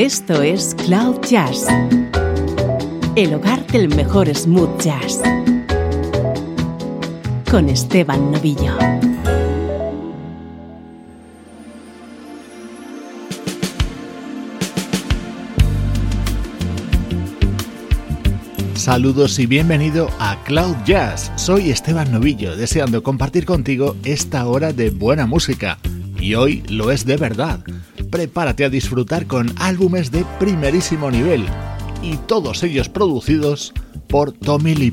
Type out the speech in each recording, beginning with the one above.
Esto es Cloud Jazz, el hogar del mejor smooth jazz, con Esteban Novillo. Saludos y bienvenido a Cloud Jazz. Soy Esteban Novillo, deseando compartir contigo esta hora de buena música. Y hoy lo es de verdad prepárate a disfrutar con álbumes de primerísimo nivel y todos ellos producidos por Tommy Lee.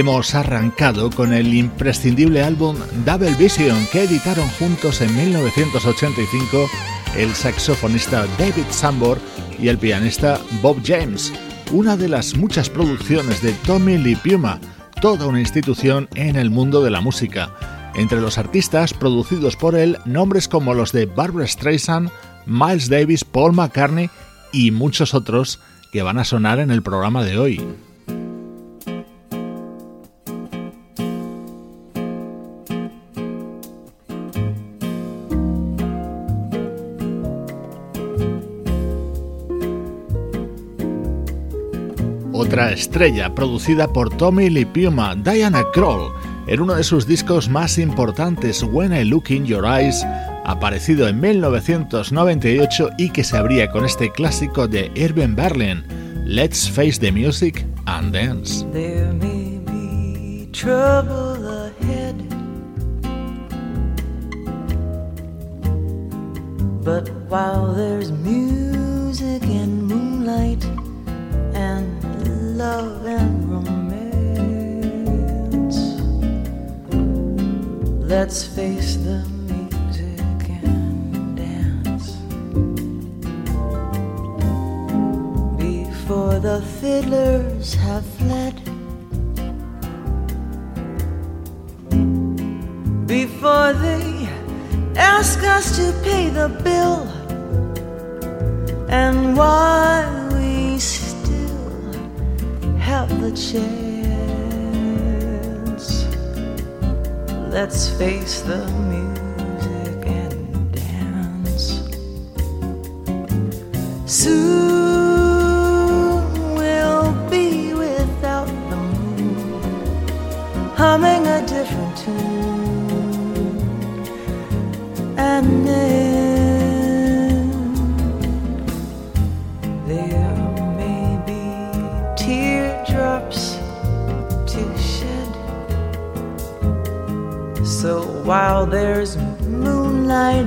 Hemos arrancado con el imprescindible álbum Double Vision que editaron juntos en 1985 el saxofonista David Sambor y el pianista Bob James, una de las muchas producciones de Tommy Lee Puma, toda una institución en el mundo de la música. Entre los artistas producidos por él, nombres como los de Barbara Streisand, Miles Davis, Paul McCartney y muchos otros que van a sonar en el programa de hoy. Estrella producida por Tommy Lee Diana Kroll, en uno de sus discos más importantes, When I Look in Your Eyes, aparecido en 1998 y que se abría con este clásico de Irving Berlin, Let's Face the Music and Dance. There may be trouble ahead, but while there's music and moonlight love and romance, let's face the music and dance. Before the fiddlers have fled. Before they ask us to pay the bill, and why the chance. Let's face the music and dance. Soon we'll be without the moon, humming a different while there's moonlight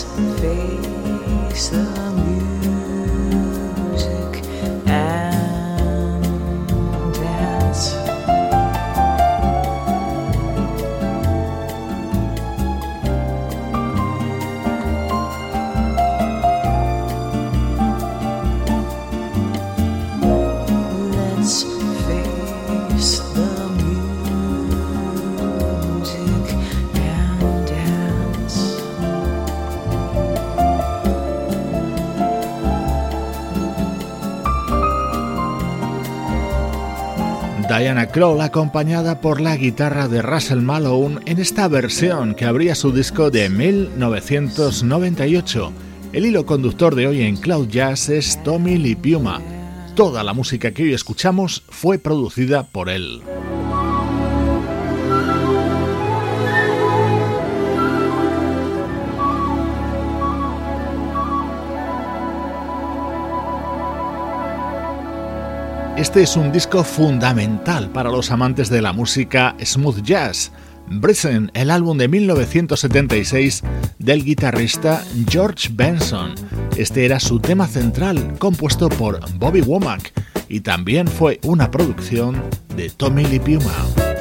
face the Kroll acompañada por la guitarra de Russell Malone en esta versión que abría su disco de 1998. El hilo conductor de hoy en Cloud Jazz es Tommy Lee Piuma. Toda la música que hoy escuchamos fue producida por él. Este es un disco fundamental para los amantes de la música smooth jazz. Brisen, el álbum de 1976 del guitarrista George Benson. Este era su tema central, compuesto por Bobby Womack, y también fue una producción de Tommy Lee Puma.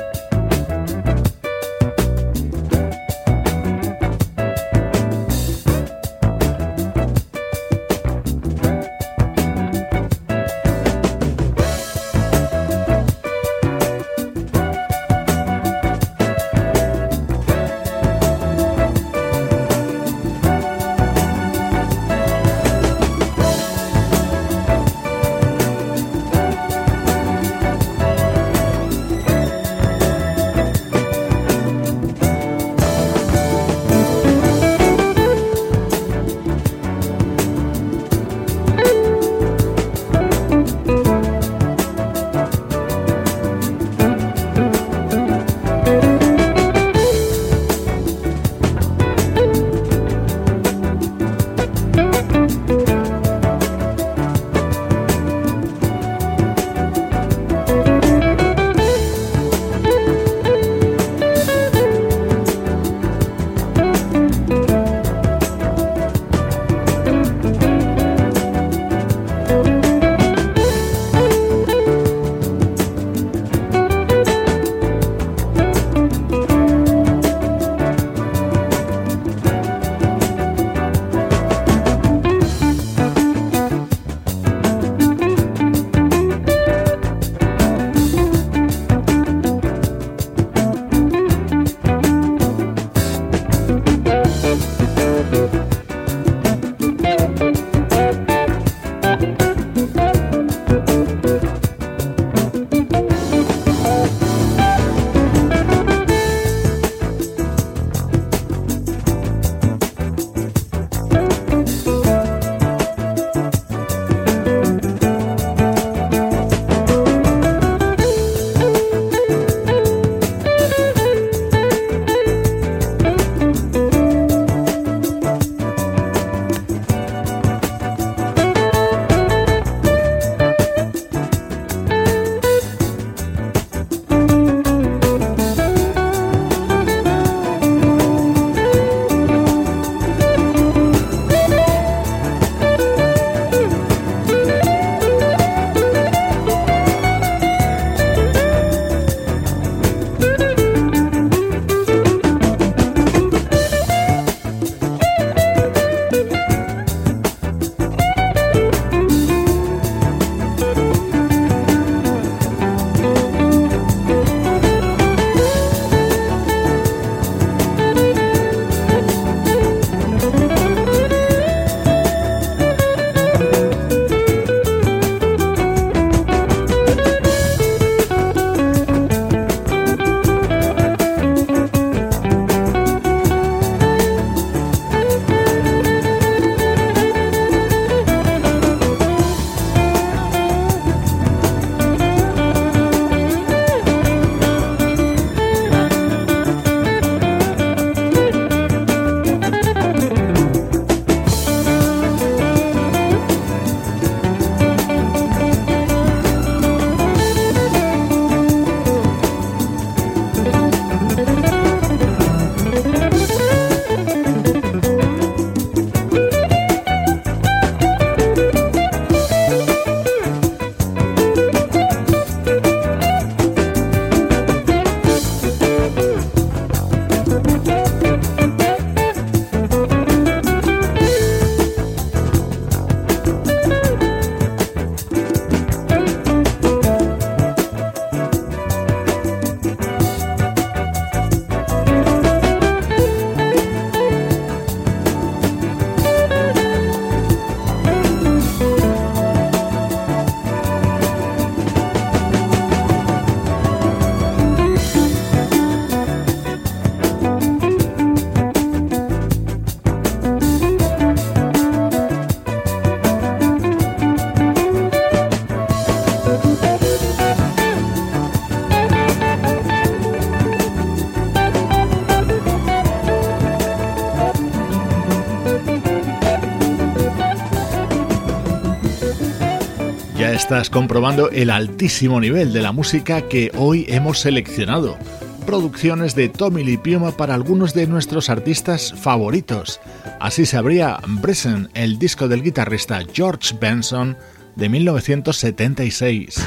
Estás comprobando el altísimo nivel de la música que hoy hemos seleccionado. Producciones de Tommy Lee para algunos de nuestros artistas favoritos. Así se abría Bresson, el disco del guitarrista George Benson de 1976.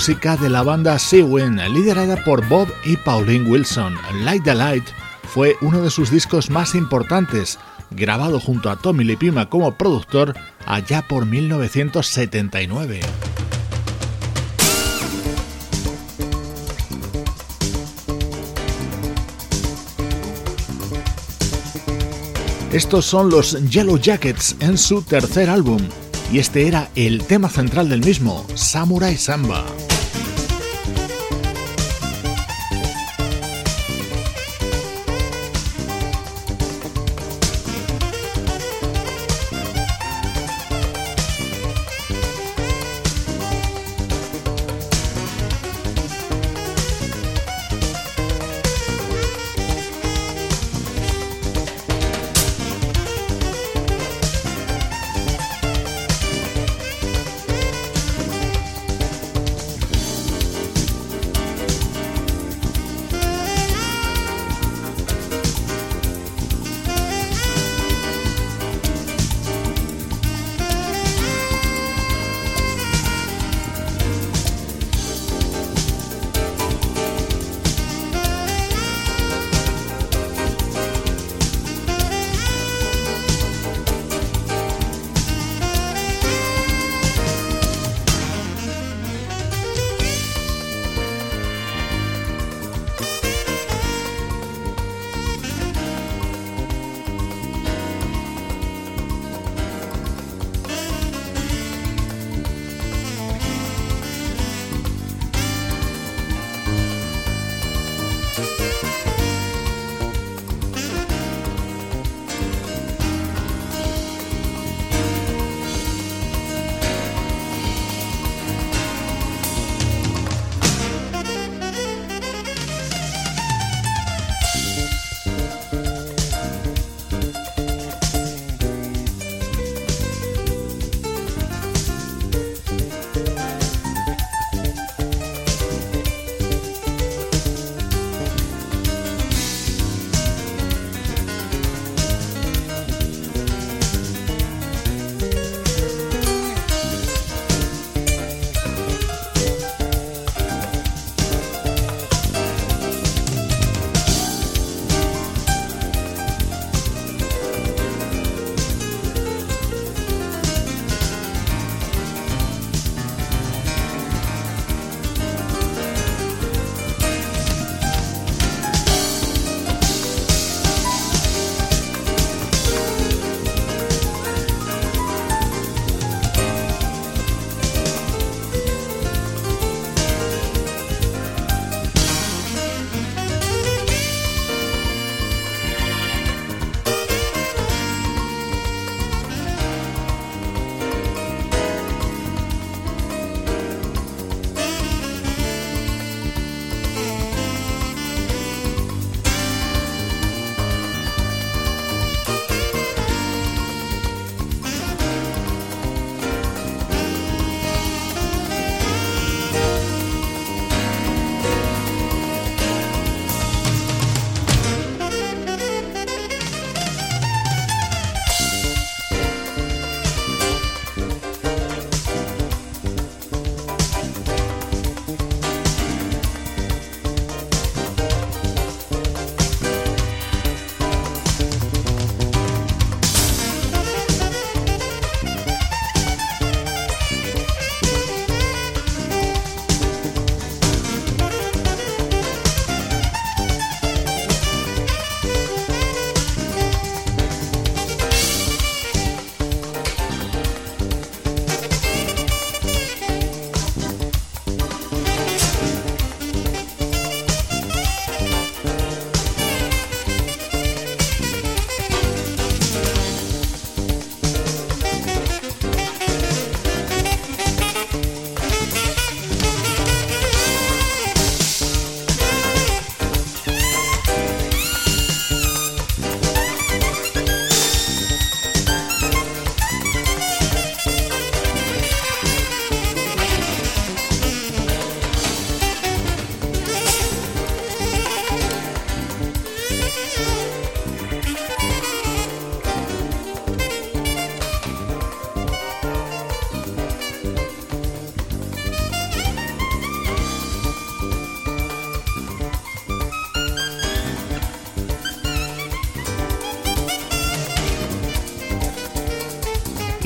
Música de la banda Seawin, liderada por Bob y Pauline Wilson. Light the Light fue uno de sus discos más importantes, grabado junto a Tommy Lipima como productor allá por 1979. Estos son los Yellow Jackets en su tercer álbum, y este era el tema central del mismo, Samurai Samba.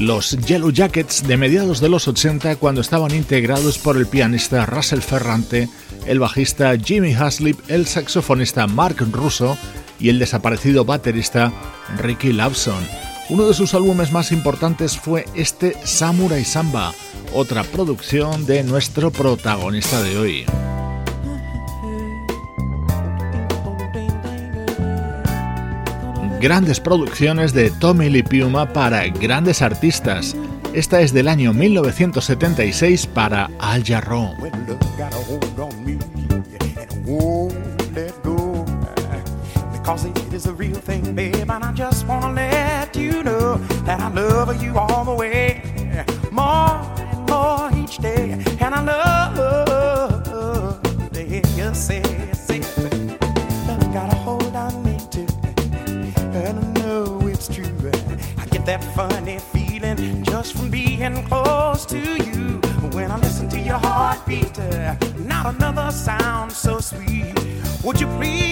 Los Yellow Jackets de mediados de los 80 cuando estaban integrados por el pianista Russell Ferrante, el bajista Jimmy Haslip, el saxofonista Mark Russo y el desaparecido baterista Ricky Lawson. Uno de sus álbumes más importantes fue este Samurai Samba, otra producción de nuestro protagonista de hoy. Grandes producciones de Tommy Lee Piuma para grandes artistas. Esta es del año 1976 para Al Jarreau. Funny feeling just from being close to you. When I listen to your heartbeat, uh, not another sound so sweet. Would you please?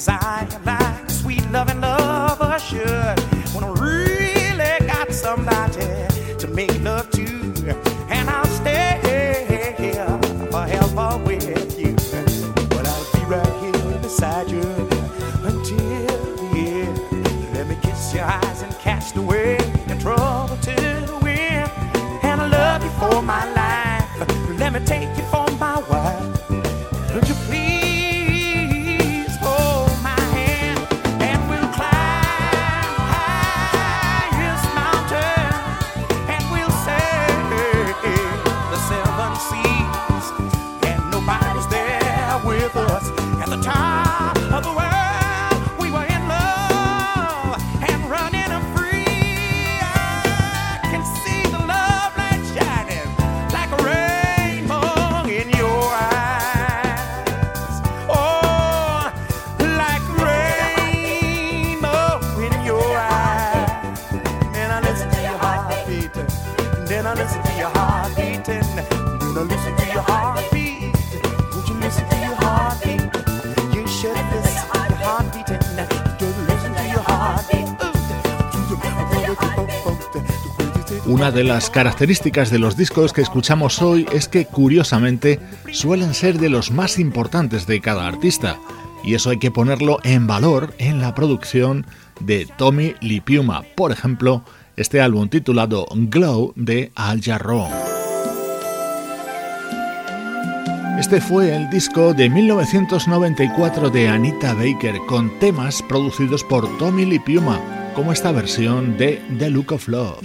Desire Una de las características de los discos que escuchamos hoy es que curiosamente suelen ser de los más importantes de cada artista, y eso hay que ponerlo en valor en la producción de Tommy Lipiuma, por ejemplo, este álbum titulado Glow de Al Jarreau. Este fue el disco de 1994 de Anita Baker con temas producidos por Tommy Lipiuma como esta versión de The Look of Love.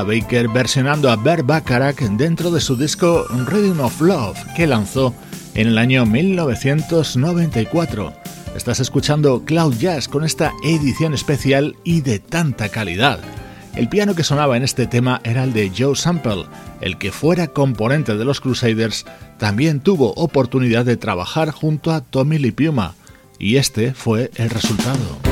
Baker versionando a Bert Bacharach dentro de su disco Rhythm of Love que lanzó en el año 1994. Estás escuchando Cloud Jazz con esta edición especial y de tanta calidad. El piano que sonaba en este tema era el de Joe Sample, el que fuera componente de los Crusaders también tuvo oportunidad de trabajar junto a Tommy Lee Puma, y este fue el resultado.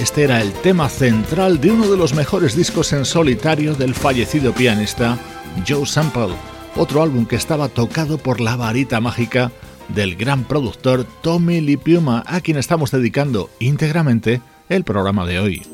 Este era el tema central de uno de los mejores discos en solitario del fallecido pianista Joe Sample, otro álbum que estaba tocado por la varita mágica del gran productor Tommy Lee a quien estamos dedicando íntegramente el programa de hoy.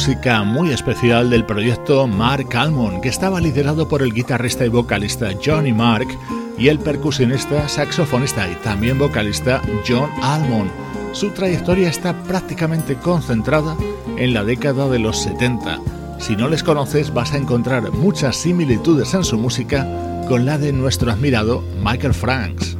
Música muy especial del proyecto Mark Almond, que estaba liderado por el guitarrista y vocalista Johnny Mark y el percusionista, saxofonista y también vocalista John Almond. Su trayectoria está prácticamente concentrada en la década de los 70. Si no les conoces vas a encontrar muchas similitudes en su música con la de nuestro admirado Michael Franks.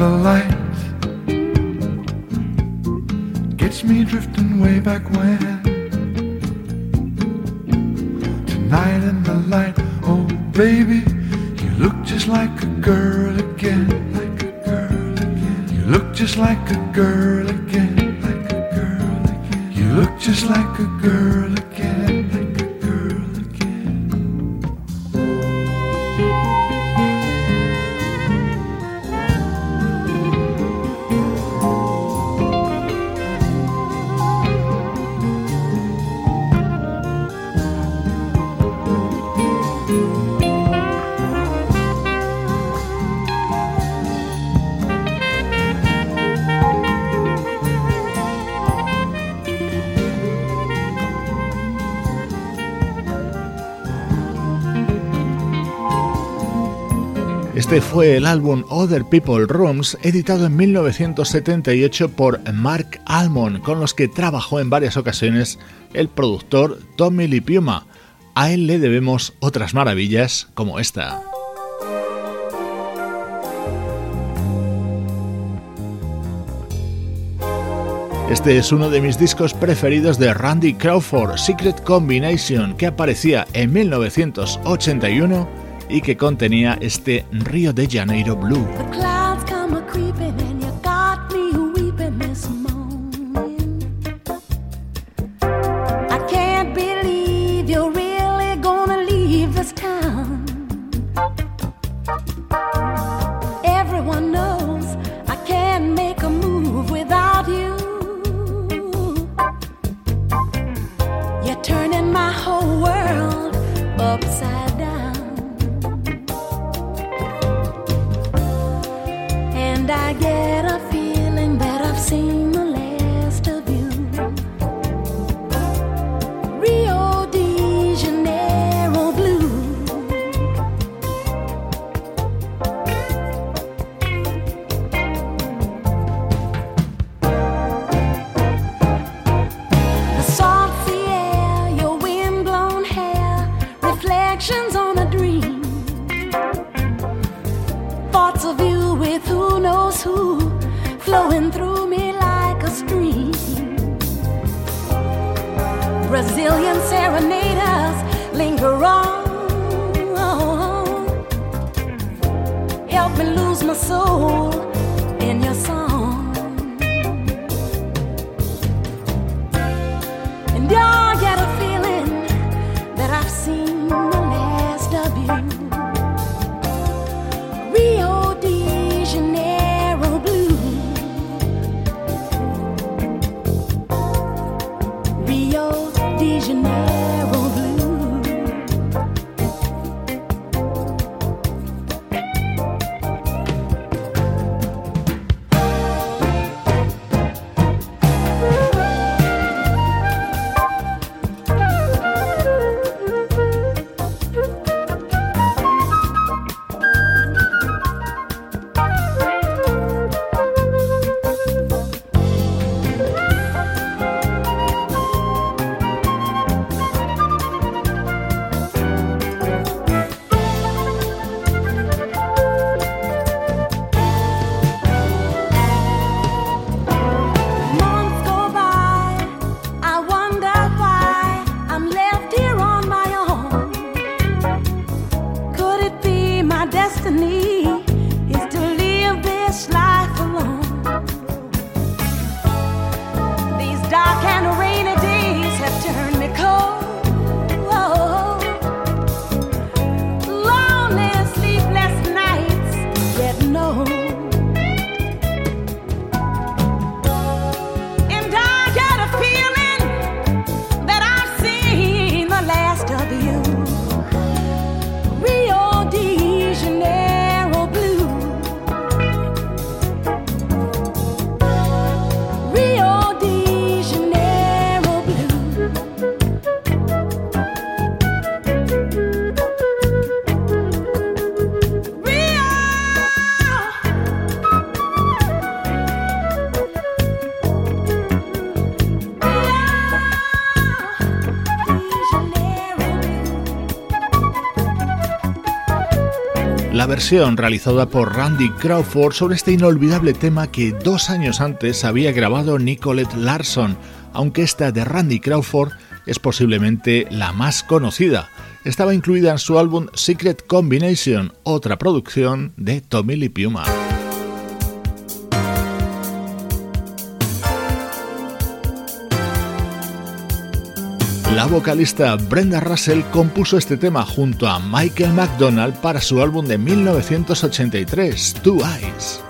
the light gets me drifting way back when. Este fue el álbum Other People Rooms, editado en 1978 por Mark Almond, con los que trabajó en varias ocasiones el productor Tommy Lipiuma. A él le debemos otras maravillas como esta. Este es uno de mis discos preferidos de Randy Crawford, Secret Combination, que aparecía en 1981 y que contenía este Río de Janeiro Blue. Realizada por Randy Crawford sobre este inolvidable tema que dos años antes había grabado Nicolette Larson, aunque esta de Randy Crawford es posiblemente la más conocida. Estaba incluida en su álbum Secret Combination, otra producción de Tommy Lee Puma. La vocalista Brenda Russell compuso este tema junto a Michael McDonald para su álbum de 1983, Two Eyes.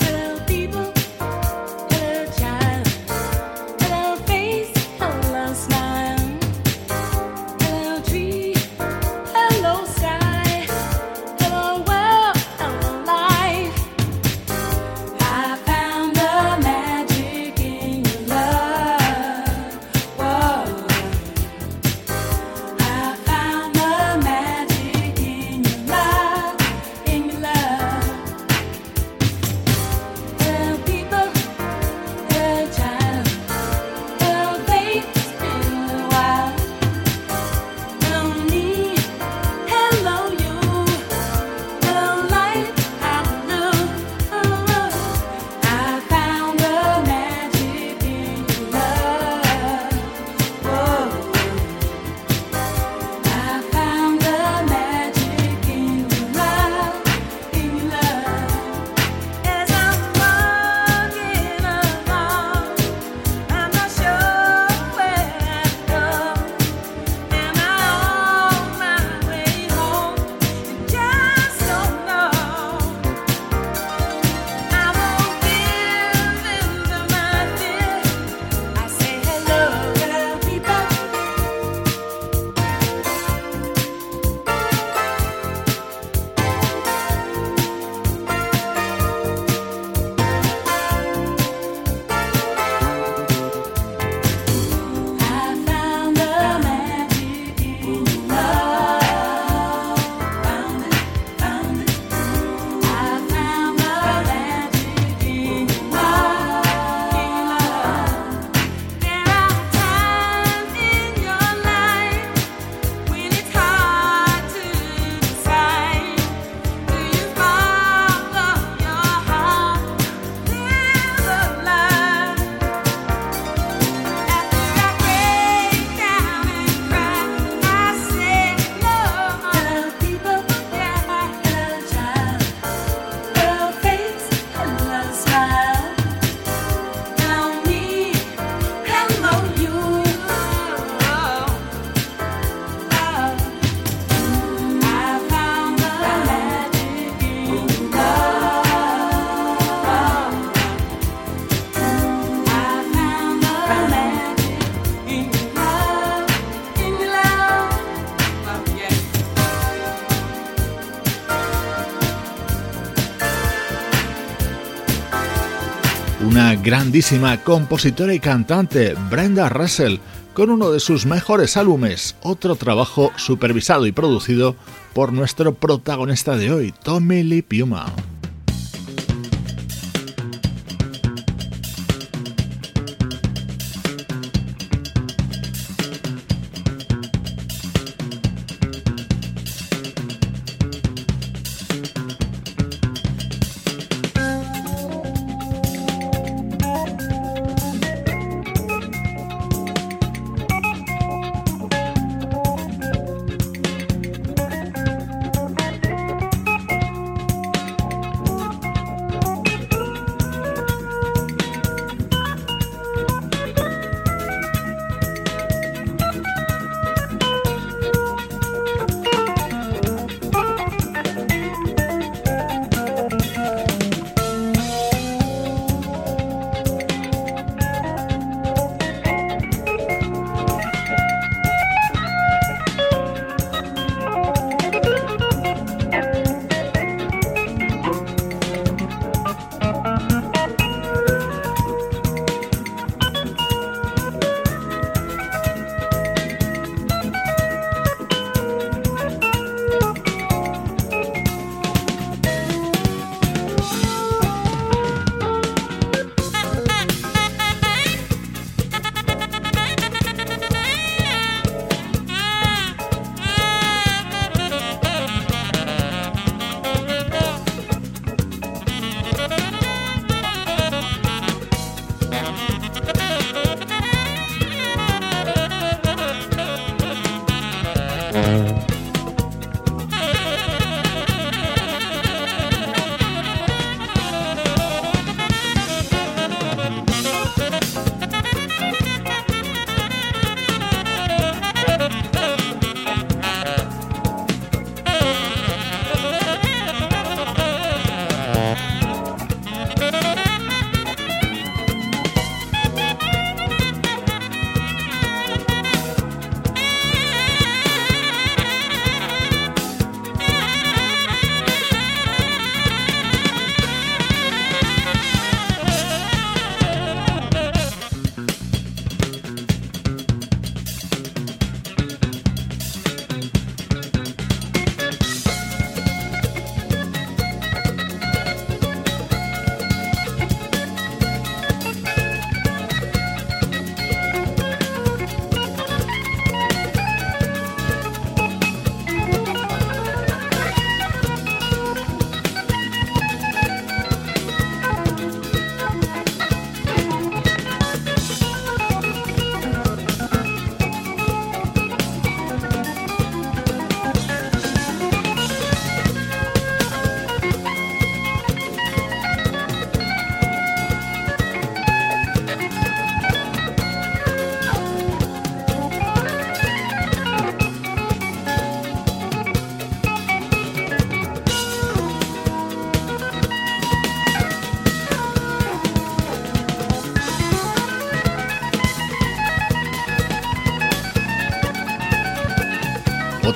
Grandísima compositora y cantante, Brenda Russell, con uno de sus mejores álbumes, otro trabajo supervisado y producido por nuestro protagonista de hoy, Tommy Lee Puma.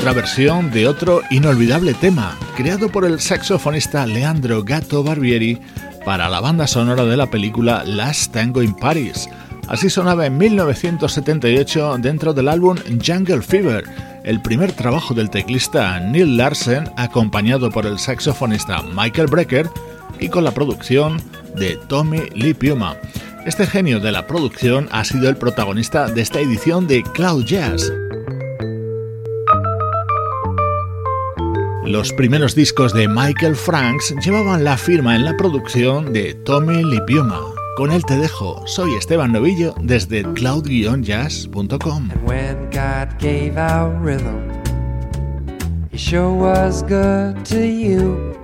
Otra versión de otro inolvidable tema, creado por el saxofonista Leandro Gatto Barbieri para la banda sonora de la película Last Tango in Paris. Así sonaba en 1978 dentro del álbum Jungle Fever, el primer trabajo del teclista Neil Larsen, acompañado por el saxofonista Michael Brecker y con la producción de Tommy Lee Puma. Este genio de la producción ha sido el protagonista de esta edición de Cloud Jazz. Los primeros discos de Michael Franks llevaban la firma en la producción de Tommy Lipiuma. Con él te dejo, soy Esteban Novillo desde cloud-jazz.com. He sure was good to you.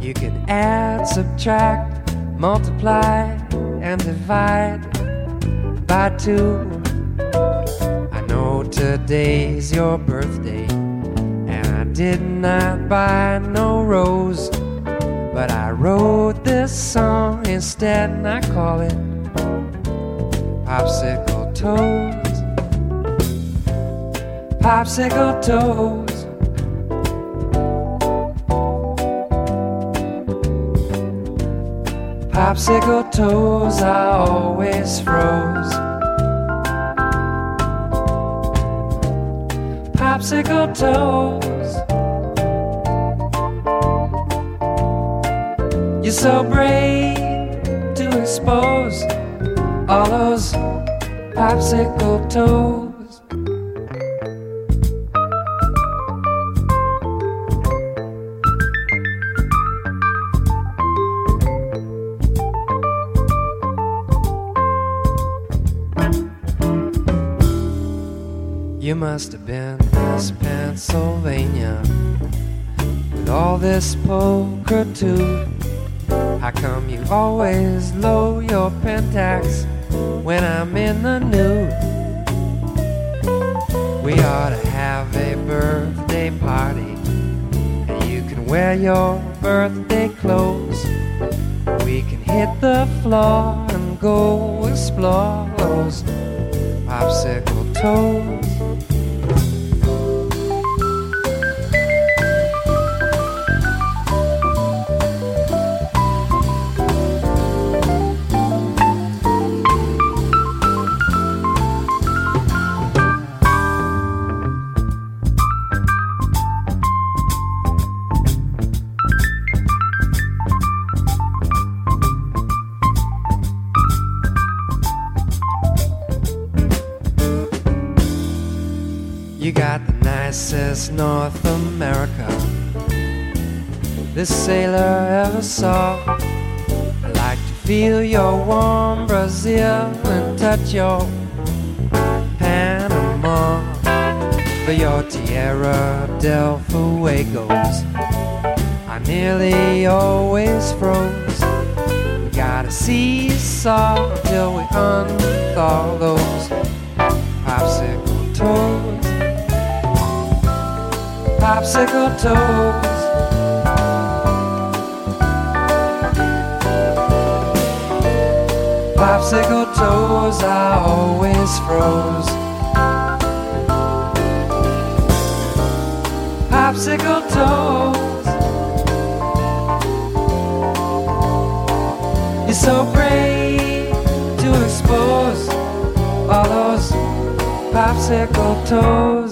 You can add, subtract, multiply, and divide by two. I know today's your birthday. Did not buy no rose, but I wrote this song instead, and I call it Popsicle Toes. Popsicle Toes. popsicle toes I always froze. Popsicle toes. You're so brave to expose all those popsicle toes. You must have been Miss Pennsylvania with all this poker too. How come you always low your pentax when I'm in the nude? We ought to have a birthday party, and you can wear your birthday clothes. We can hit the floor and go explore those popsicle toes. Nicest North America this sailor ever saw. I like to feel your warm Brazil and touch your Panama. For your Tierra del Fuegos, I nearly always froze. We gotta seesaw till we unthaw those popsicle toes popsicle toes. Popsicle toes, I always froze. Popsicle toes. You're so brave to expose all those popsicle toes.